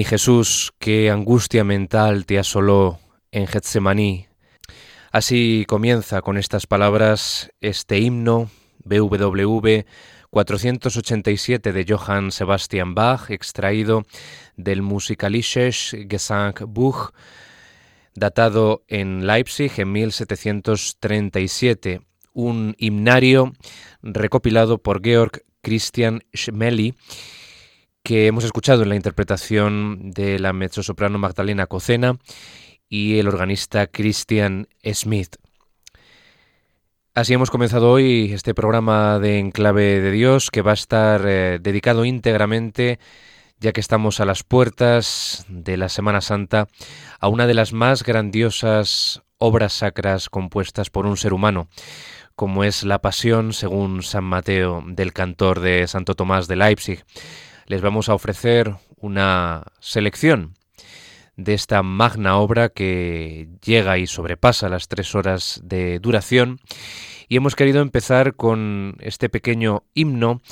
Mi Jesús, qué angustia mental te asoló en Getsemaní. Así comienza con estas palabras este himno BWV 487 de Johann Sebastian Bach, extraído del Musikalisches Gesangbuch, datado en Leipzig en 1737, un himnario recopilado por Georg Christian Schmelly que hemos escuchado en la interpretación de la mezzosoprano Magdalena Cocena y el organista Christian Smith. Así hemos comenzado hoy este programa de Enclave de Dios que va a estar eh, dedicado íntegramente, ya que estamos a las puertas de la Semana Santa, a una de las más grandiosas obras sacras compuestas por un ser humano, como es la Pasión según San Mateo del cantor de Santo Tomás de Leipzig les vamos a ofrecer una selección de esta magna obra que llega y sobrepasa las tres horas de duración. Y hemos querido empezar con este pequeño himno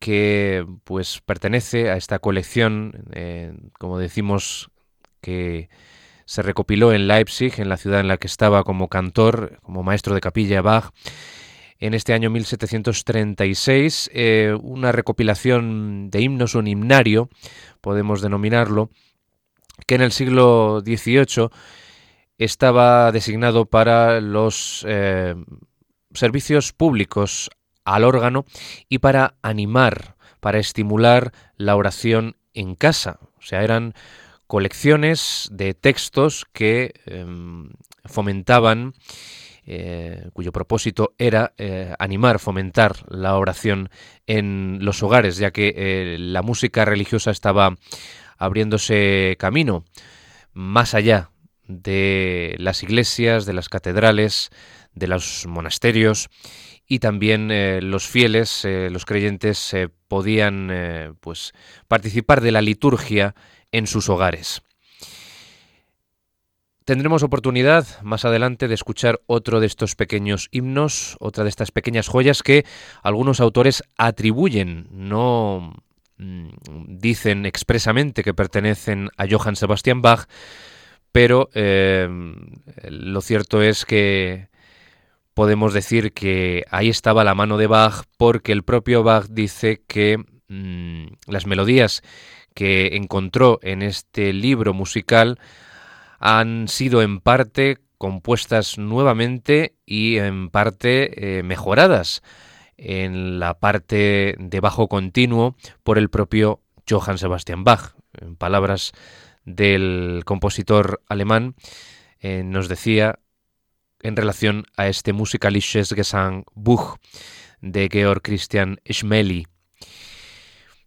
que pues pertenece a esta colección, eh, como decimos, que se recopiló en Leipzig, en la ciudad en la que estaba como cantor, como maestro de capilla Bach, en este año 1736, eh, una recopilación de himnos, un himnario, podemos denominarlo, que en el siglo XVIII estaba designado para los eh, servicios públicos al órgano y para animar, para estimular la oración en casa. O sea, eran colecciones de textos que em, fomentaban eh, cuyo propósito era eh, animar, fomentar la oración en los hogares, ya que eh, la música religiosa estaba abriéndose camino más allá de las iglesias, de las catedrales, de los monasterios, y también eh, los fieles, eh, los creyentes, podían pues, participar de la liturgia en sus hogares. Tendremos oportunidad más adelante de escuchar otro de estos pequeños himnos, otra de estas pequeñas joyas que algunos autores atribuyen, no mm, dicen expresamente que pertenecen a Johann Sebastian Bach, pero eh, lo cierto es que podemos decir que ahí estaba la mano de Bach porque el propio Bach dice que mm, las melodías que encontró en este libro musical han sido en parte compuestas nuevamente y en parte eh, mejoradas en la parte de bajo continuo por el propio Johann Sebastian Bach. En palabras del compositor alemán, eh, nos decía en relación a este Musikalisches Gesangbuch de Georg Christian Schmeli.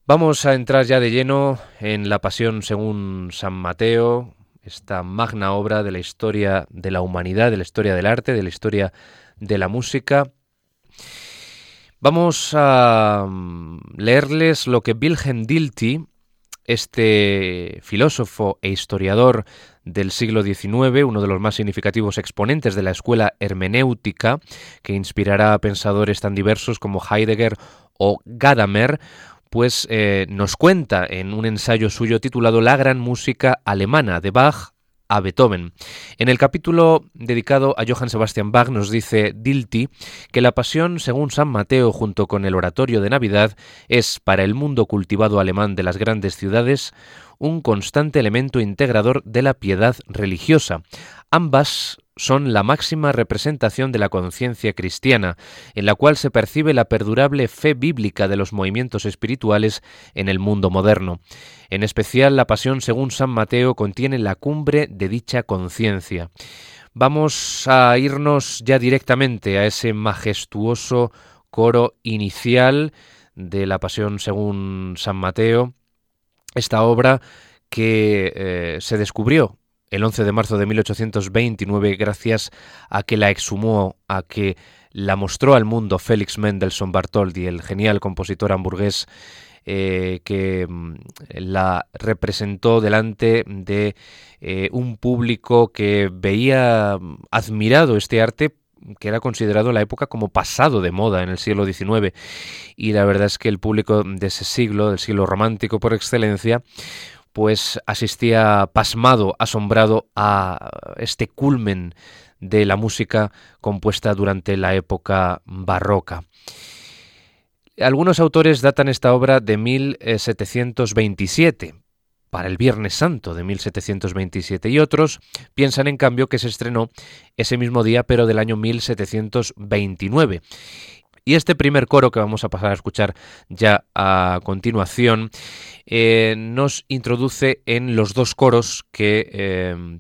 Vamos a entrar ya de lleno en la Pasión según San Mateo, esta magna obra de la historia de la humanidad, de la historia del arte, de la historia de la música. Vamos a mm, leerles lo que Wilhelm Dilthey, este filósofo e historiador del siglo XIX, uno de los más significativos exponentes de la escuela hermenéutica, que inspirará a pensadores tan diversos como Heidegger o Gadamer, pues eh, nos cuenta en un ensayo suyo titulado La gran música alemana de Bach a Beethoven. En el capítulo dedicado a Johann Sebastian Bach nos dice Dilti que la pasión, según San Mateo, junto con el oratorio de Navidad, es para el mundo cultivado alemán de las grandes ciudades un constante elemento integrador de la piedad religiosa. Ambas son la máxima representación de la conciencia cristiana, en la cual se percibe la perdurable fe bíblica de los movimientos espirituales en el mundo moderno. En especial, la Pasión según San Mateo contiene la cumbre de dicha conciencia. Vamos a irnos ya directamente a ese majestuoso coro inicial de la Pasión según San Mateo, esta obra que eh, se descubrió el 11 de marzo de 1829 gracias a que la exhumó, a que la mostró al mundo Félix Mendelssohn Bartholdy, el genial compositor hamburgués eh, que mm, la representó delante de eh, un público que veía mm, admirado este arte que era considerado en la época como pasado de moda en el siglo XIX. Y la verdad es que el público de ese siglo, del siglo romántico por excelencia, pues asistía pasmado, asombrado a este culmen de la música compuesta durante la época barroca. Algunos autores datan esta obra de 1727, para el Viernes Santo de 1727, y otros piensan en cambio que se estrenó ese mismo día, pero del año 1729. Y este primer coro que vamos a pasar a escuchar ya a continuación eh, nos introduce en los dos coros que eh,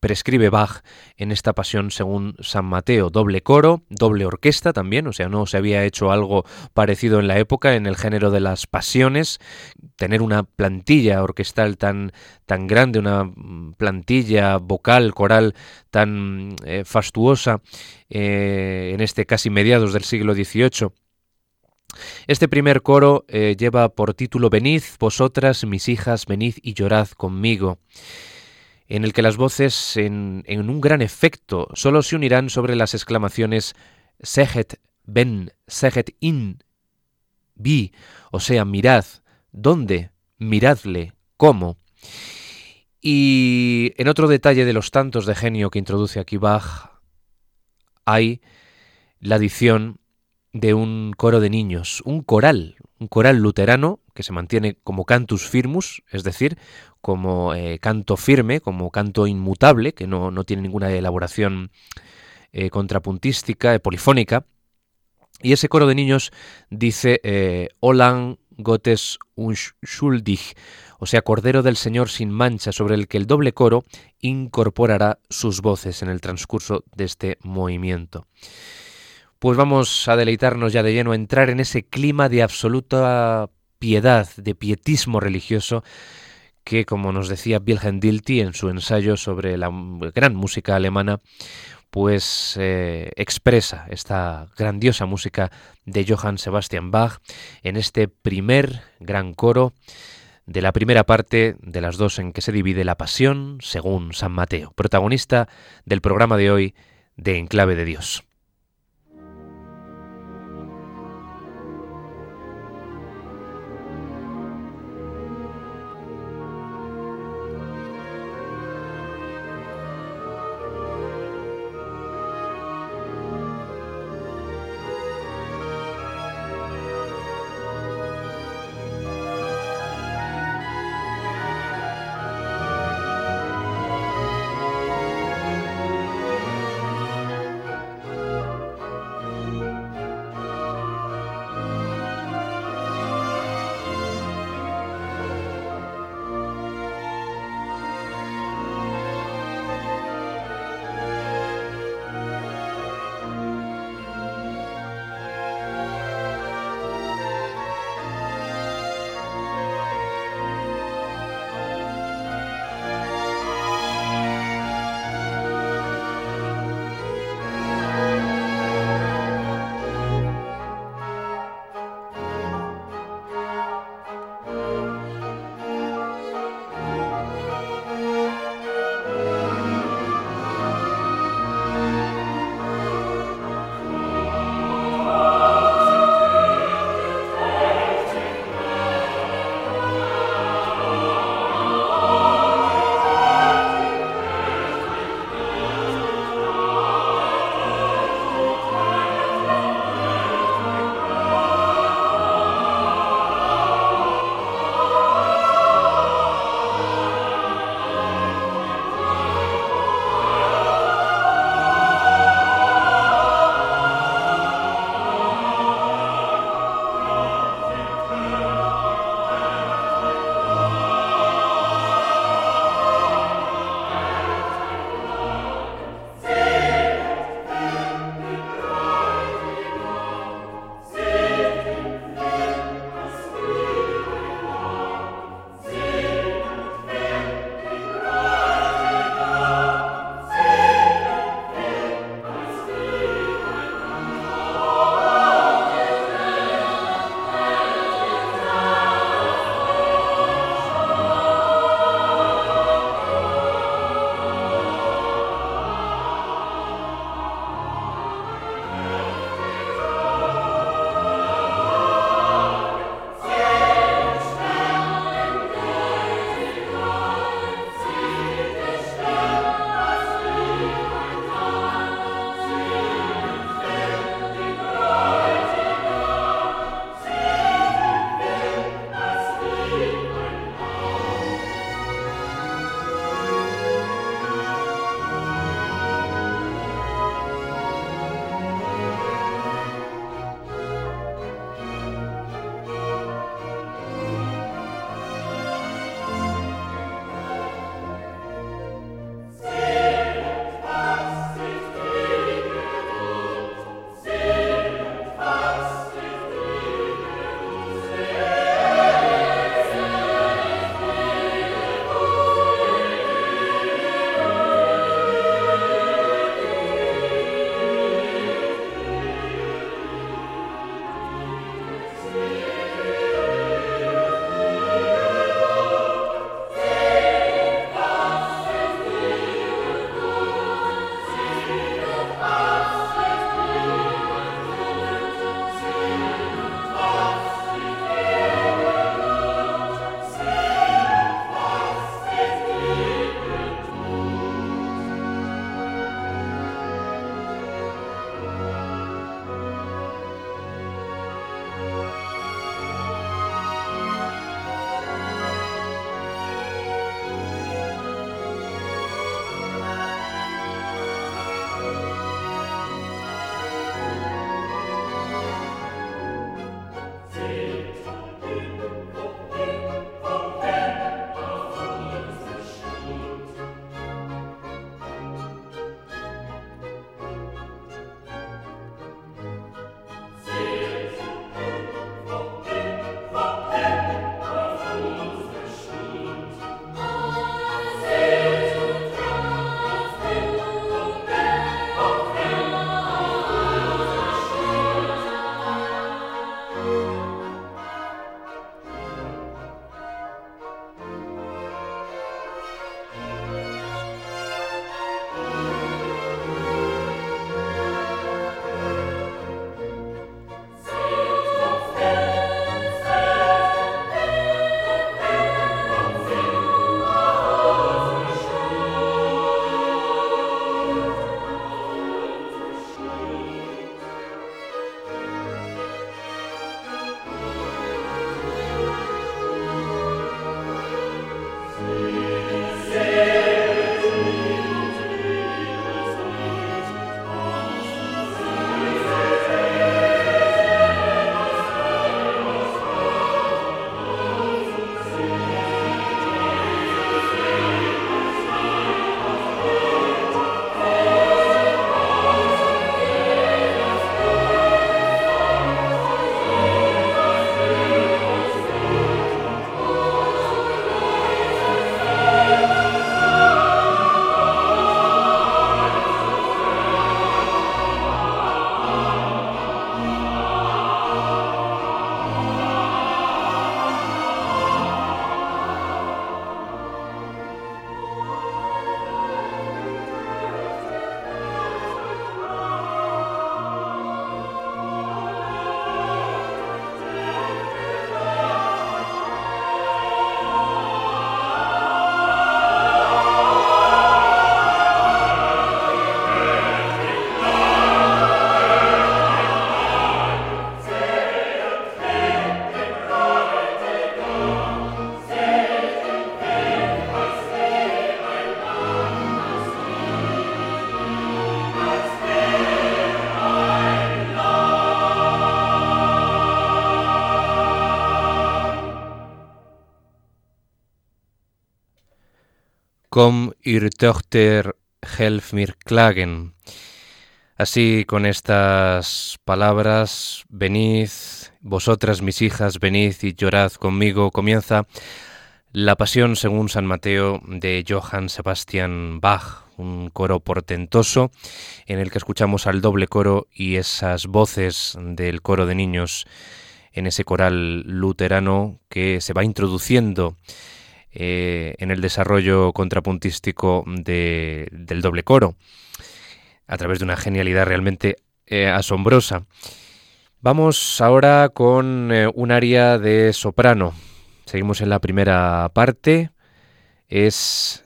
prescribe Bach en esta pasión según San Mateo. Doble coro, doble orquesta también, o sea, no se había hecho algo parecido en la época en el género de las pasiones. Tener una plantilla orquestal tan, tan grande, una mm, plantilla vocal, coral tan eh, fastuosa eh, en este casi mediados del siglo XVIII. Este primer coro eh, lleva por título Venid, vosotras, mis hijas, venid y llorad conmigo en el que las voces, en, un gran efecto, solo se unirán sobre las exclamaciones Seget ben, Seget in, vi, o sea, mirad, ¿dónde? Miradle, ¿cómo? Y en otro detalle de los tantos de genio que introduce aquí Bach, hay la adición de un coro de niños, un coral, un coral luterano que se mantiene como cantus firmus, es decir, como eh, canto firme, como canto inmutable, que no, tiene ninguna elaboración eh, contrapuntística, eh, polifónica. Y ese coro de niños dice Olan Gottes unschuldig, o sea, Cordero del Señor sin mancha, sobre el que el doble coro incorporará sus voces en el transcurso de este movimiento. Pues vamos a deleitarnos ya de lleno, a entrar en ese clima de absoluta piedad, de pietismo religioso que, como nos decía Wilhelm Dilthey en su ensayo sobre la gran música alemana, pues eh, expresa esta grandiosa música de Johann Sebastian Bach en este primer gran coro de la primera parte de las dos en que se divide la pasión según San Mateo, protagonista del programa de hoy de Enclave de Dios. Helf mir klagen. Así, con estas palabras, venid, vosotras mis hijas, venid y llorad conmigo, comienza la Pasión según San Mateo de Johann Sebastian Bach, un coro portentoso en el que escuchamos al doble coro y esas voces del coro de niños en ese coral luterano que se va introduciendo eh, en el desarrollo contrapuntístico del doble coro a través de una genialidad realmente eh, asombrosa. Vamos ahora con eh, un aria de soprano Seguimos en la primera parte. Es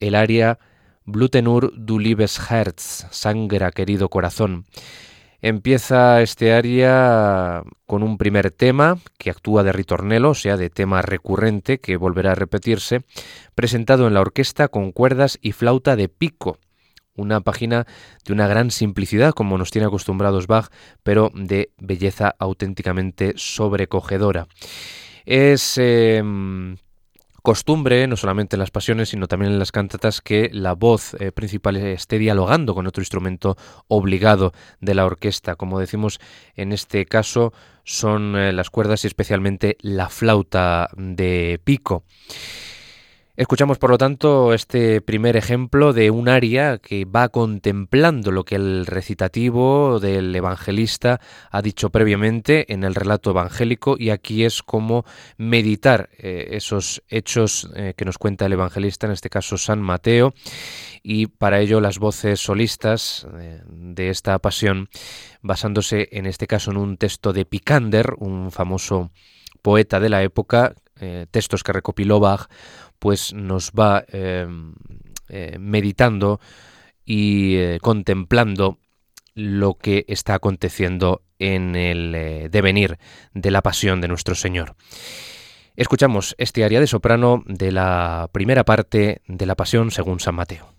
el área Blutenur du liebes Herz, sangra querido corazón. Empieza este área con un primer tema que actúa de ritornelo, o sea, de tema recurrente que volverá a repetirse, presentado en la orquesta con cuerdas y flauta de pico. Una página de una gran simplicidad, como nos tiene acostumbrados Bach, pero de belleza auténticamente sobrecogedora. Es em, costumbre, no solamente en las pasiones, sino también en las cantatas, que la voz eh, principal esté dialogando con otro instrumento obligado de la orquesta. Como decimos en este caso, son eh, las cuerdas y especialmente la flauta de pico. Escuchamos, por lo tanto, este primer ejemplo de un aria que va contemplando lo que el recitativo del evangelista ha dicho previamente en el relato evangélico y aquí es como meditar eh, esos hechos eh, que nos cuenta el evangelista, en este caso San Mateo, y para ello las voces solistas eh, de esta pasión, basándose en este caso en un texto de Picander, un famoso poeta de la época, textos que recopiló Bach, pues nos va em, eh, meditando y eh, contemplando lo que está aconteciendo en el eh, devenir de la pasión de nuestro Señor. Escuchamos este área de soprano de la primera parte de la pasión según San Mateo.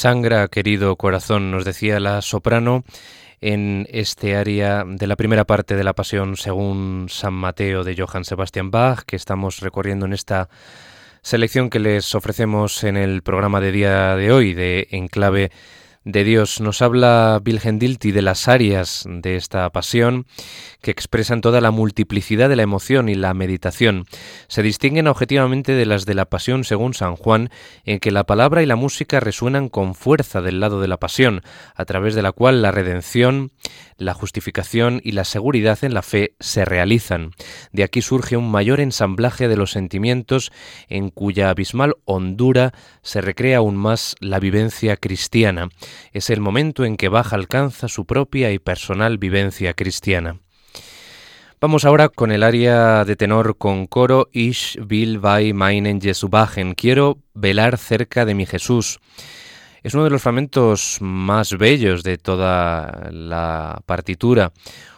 Sangra, querido corazón, nos decía la soprano en este área de la primera parte de la Pasión según San Mateo de Johann Sebastian Bach, que estamos recorriendo en esta selección que les ofrecemos en el programa de día de hoy de Enclave de Dios. Nos habla Dilti de las áreas de esta pasión que expresan toda la multiplicidad de la emoción y la meditación. Se distinguen objetivamente de las de la pasión según San Juan, en que la palabra y la música resuenan con fuerza del lado de la pasión, a través de la cual la redención, la justificación y la seguridad en la fe se realizan. De aquí surge un mayor ensamblaje de los sentimientos en cuya abismal hondura se recrea aún más la vivencia cristiana. Es el momento en que Baja alcanza su propia y personal vivencia cristiana. Vamos ahora con el área de tenor con coro Ich will bei meinen Jesu Quiero velar cerca de mi Jesús. Es uno de los fragmentos más bellos de toda la partitura.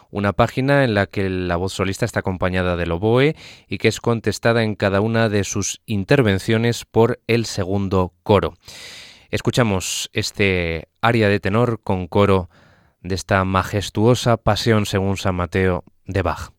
Una página en la que la voz solista está acompañada del oboe y que es contestada en cada una de sus intervenciones por el segundo coro. Escuchamos este aria de tenor con coro de esta majestuosa pasión según San Mateo de Bach.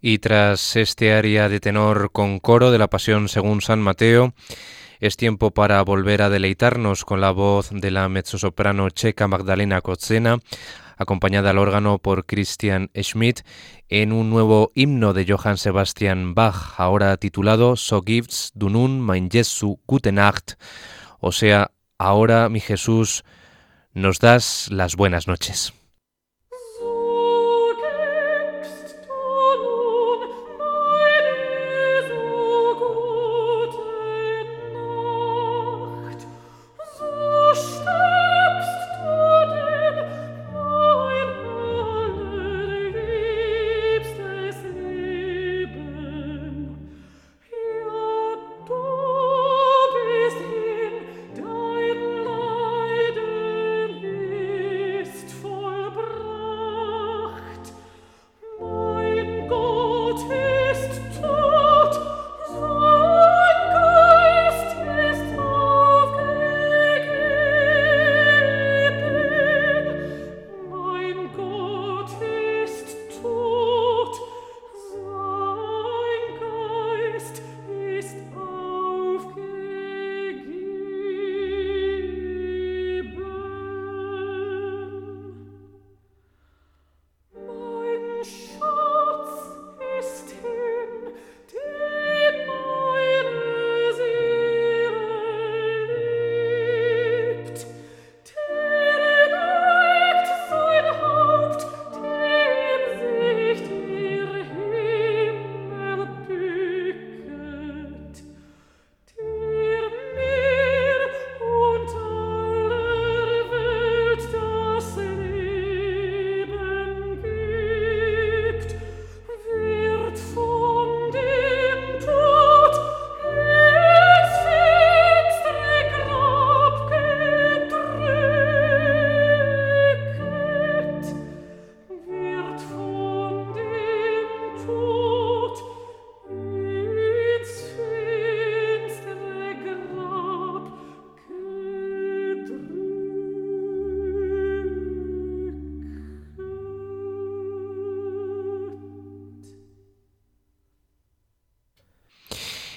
Y tras este área de tenor con coro de la Pasión según San Mateo, es tiempo para volver a deleitarnos con la voz de la mezzosoprano checa Magdalena Kotzena, acompañada al órgano por Christian Schmidt, en un nuevo himno de Johann Sebastian Bach, ahora titulado So gibt's du nun mein Jesu gute Nacht, o sea, ahora mi Jesús nos das las buenas noches.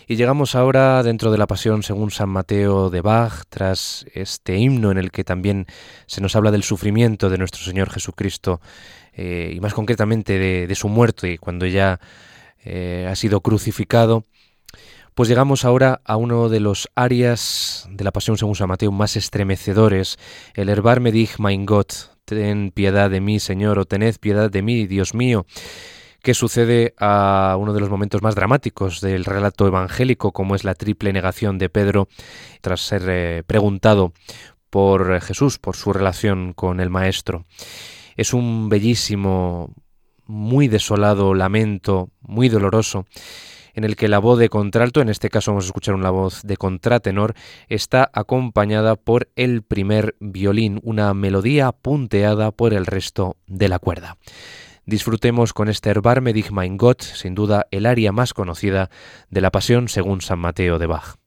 Y llegamos ahora dentro de la Pasión según San Mateo de Bach, tras este himno en el que también se nos habla del sufrimiento de nuestro Señor Jesucristo eh, y más concretamente de, su muerte cuando ya eh, ha sido crucificado. Pues llegamos ahora a uno de los arias de la Pasión según San Mateo más estremecedores, el Herbar me dich mein Gott, ten piedad de mí, Señor, o tened piedad de mí, Dios mío que sucede a uno de los momentos más dramáticos del relato evangélico, como es la triple negación de Pedro tras ser eh, preguntado por Jesús, por su relación con el Maestro. Es un bellísimo, muy desolado lamento, muy doloroso, en el que la voz de contralto, en este caso vamos a escuchar una voz de contratenor, está acompañada por el primer violín, una melodía punteada por el resto de la cuerda. Disfrutemos con este Herbar Medig mein Gott, sin duda el aria más conocida de la Pasión según San Mateo de Bach.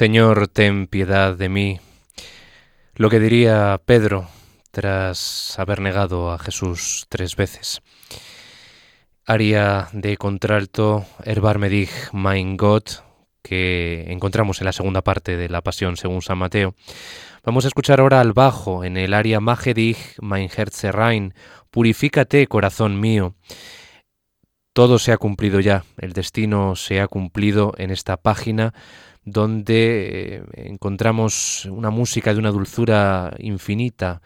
Señor, ten piedad de mí. Lo que diría Pedro tras haber negado a Jesús tres veces. Aria de contralto, Erbarme dig mein Gott, que encontramos en la segunda parte de la Pasión según San Mateo. Vamos a escuchar ahora al bajo en el aria Mage dig mein Herz rein, Purifícate, corazón mío. Todo se ha cumplido ya, el destino se ha cumplido en esta página donde eh, encontramos una música de una dulzura infinita.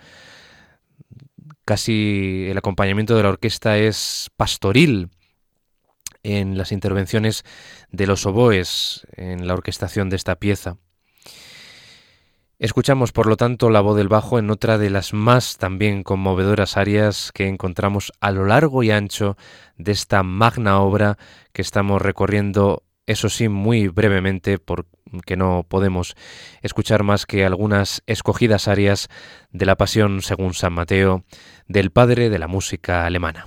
Casi el acompañamiento de la orquesta es pastoril en las intervenciones de los oboes en la orquestación de esta pieza. Escuchamos, por lo tanto, la voz del bajo en otra de las más también conmovedoras áreas que encontramos a lo largo y ancho de esta magna obra que estamos recorriendo eso sí, muy brevemente, porque no podemos escuchar más que algunas escogidas áreas de la Pasión según San Mateo del padre de la música alemana.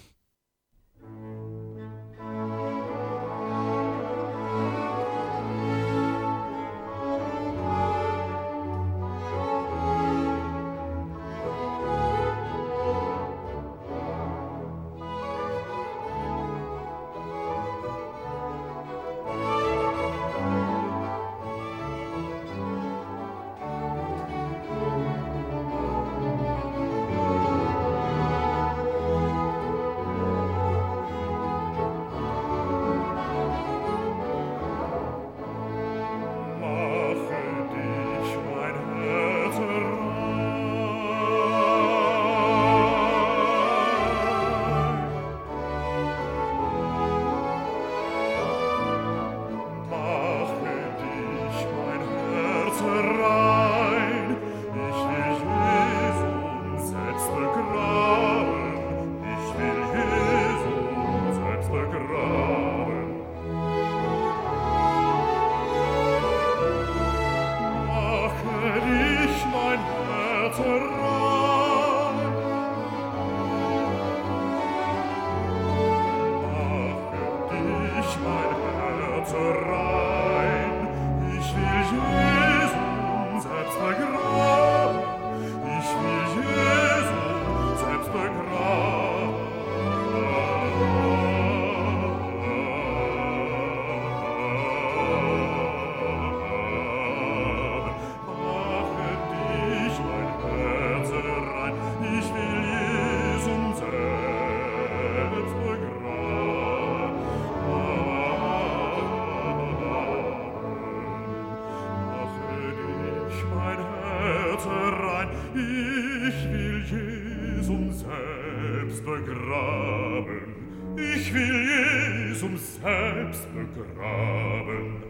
selbst begraben. Ich will Jesum selbst begraben.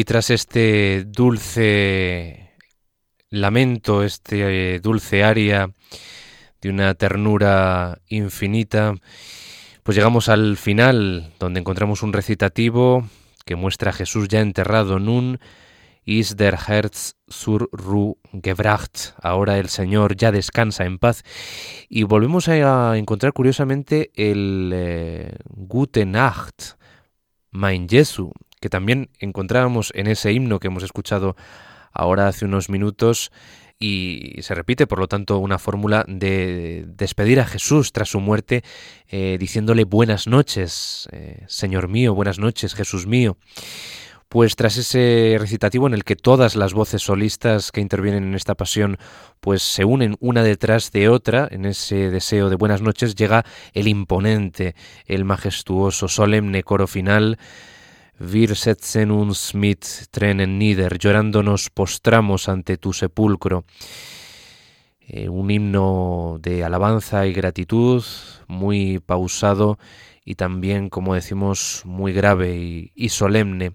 Y tras este dulce lamento, este dulce aria de una ternura infinita, pues llegamos al final, donde encontramos un recitativo que muestra a Jesús ya enterrado. Nun is der Herz zur Ruhe gebracht. Ahora el Señor ya descansa en paz. Y volvemos a encontrar curiosamente el eh, Gute Nacht, mein Jesu, que también encontrábamos en ese himno que hemos escuchado ahora hace unos minutos y se repite, por lo tanto, una fórmula de despedir a Jesús tras su muerte, eh, diciéndole buenas noches, eh, Señor mío, buenas noches, Jesús mío. Pues tras ese recitativo en el que todas las voces solistas que intervienen en esta pasión pues se unen una detrás de otra en ese deseo de buenas noches, llega el imponente, el majestuoso, solemne coro final Wir setzen uns mit Tränen nieder, llorando nos postramos ante tu sepulcro. Eh, un himno de alabanza y gratitud, muy pausado y también, como decimos, muy grave y solemne.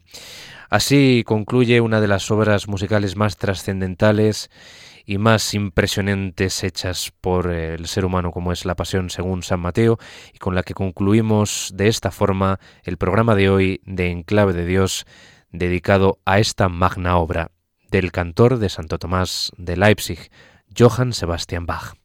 Así concluye una de las obras musicales más trascendentales y más impresionantes hechas por el ser humano como es la Pasión según San Mateo y con la que concluimos de esta forma el programa de hoy de Enclave de Dios dedicado a esta magna obra del cantor de Santo Tomás de Leipzig, Johann Sebastian Bach.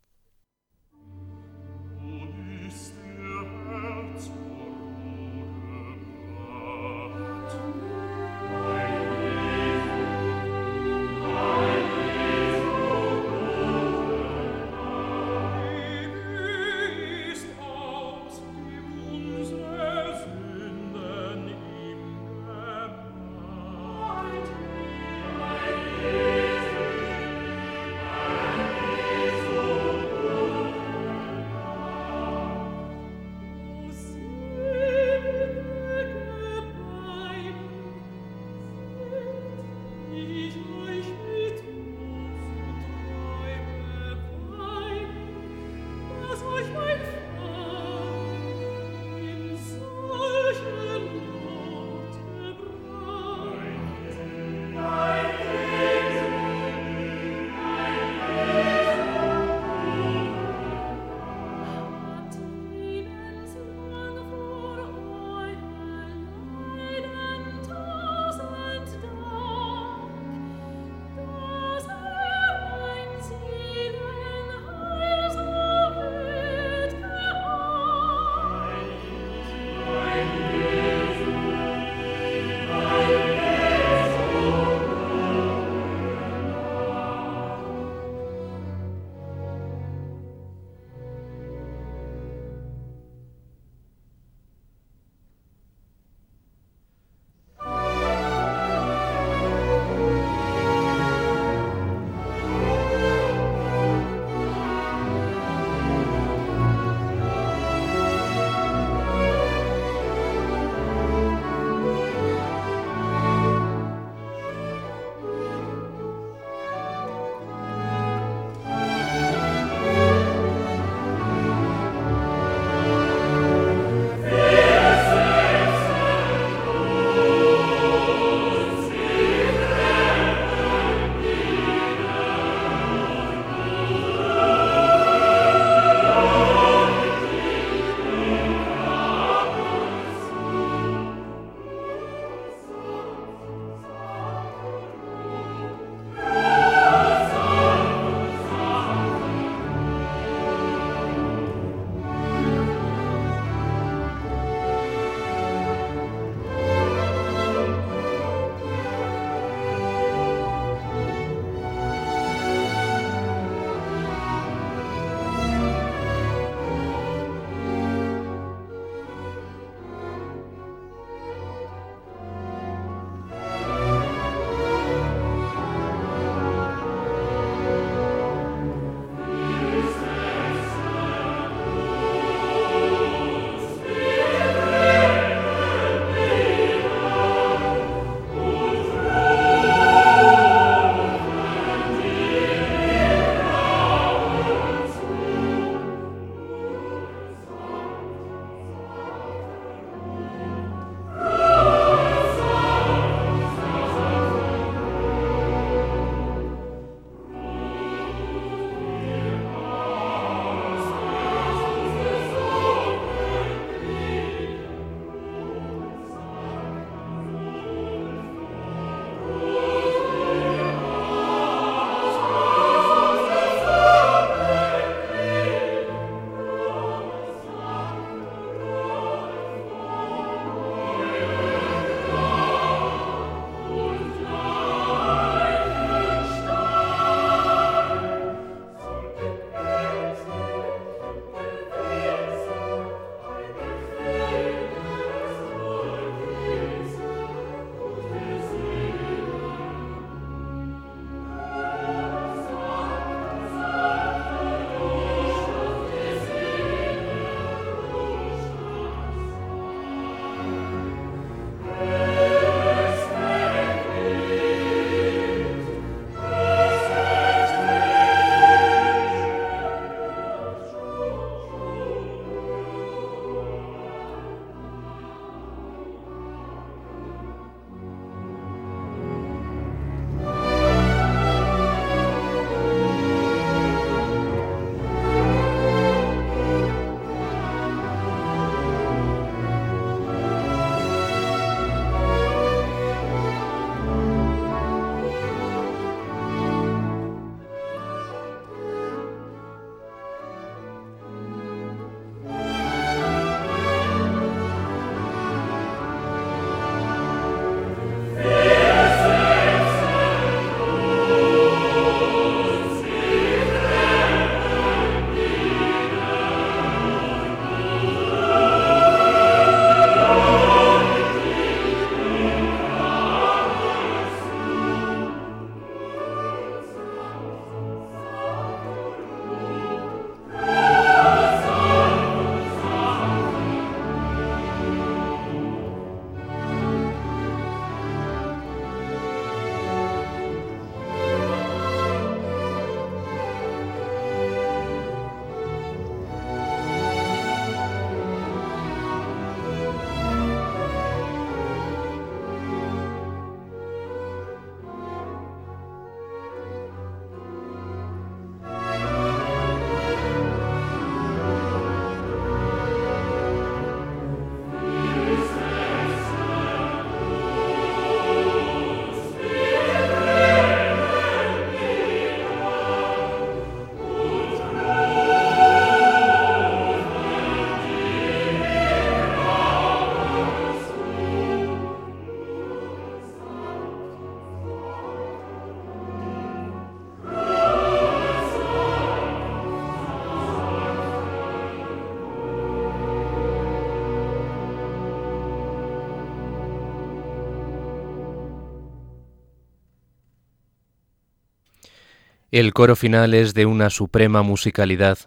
El coro final es de una suprema musicalidad.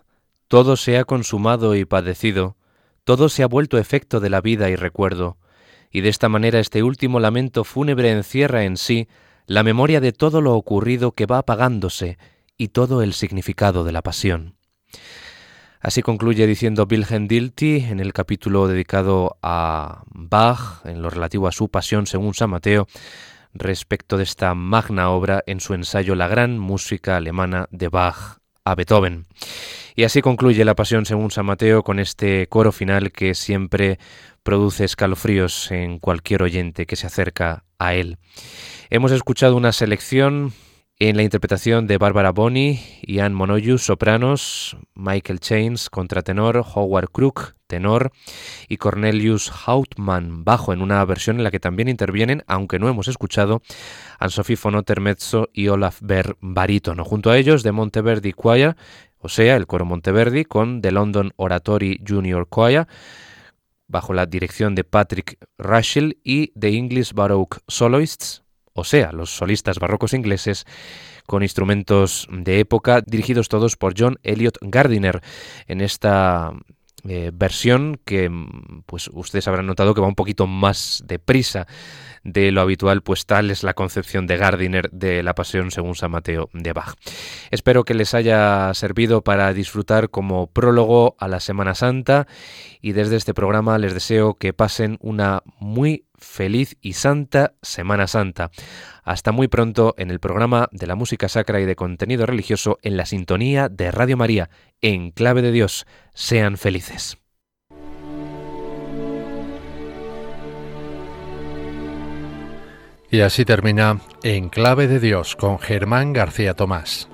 Todo se ha consumado y padecido, todo se ha vuelto efecto de la vida y recuerdo, y de esta manera este último lamento fúnebre encierra en sí la memoria de todo lo ocurrido que va apagándose y todo el significado de la pasión. Así concluye diciendo Wilhelm Dilty en el capítulo dedicado a Bach, en lo relativo a su pasión según San Mateo, respecto de esta magna obra en su ensayo La gran música alemana de Bach a Beethoven. Y así concluye la Pasión según San Mateo con este coro final que siempre produce escalofríos en cualquier oyente que se acerca a él. Hemos escuchado una selección en la interpretación de Barbara Bonney, Ian Monoyu, sopranos, Michael Chains, contratenor, Howard Crook, tenor, y Cornelius Hautmann, bajo, en una versión en la que también intervienen, aunque no hemos escuchado, Anne-Sophie von Otter, mezzo y Olaf Berg, barítono. Junto a ellos, de Monteverdi Choir, o sea, el coro Monteverdi, con The London Oratory Junior Choir, bajo la dirección de Patrick Rushell y The English Baroque Soloists, o sea, los solistas barrocos ingleses con instrumentos de época dirigidos todos por John Elliot Gardiner en esta eh, versión que pues ustedes habrán notado que va un poquito más deprisa de lo habitual, pues tal es la concepción de Gardiner de la Pasión según San Mateo de Bach. Espero que les haya servido para disfrutar como prólogo a la Semana Santa y desde este programa les deseo que pasen una muy feliz y santa Semana Santa. Hasta muy pronto en el programa de la música sacra y de contenido religioso en la sintonía de Radio María, en clave de Dios. Sean felices. Y así termina En Clave de Dios con Germán García Tomás.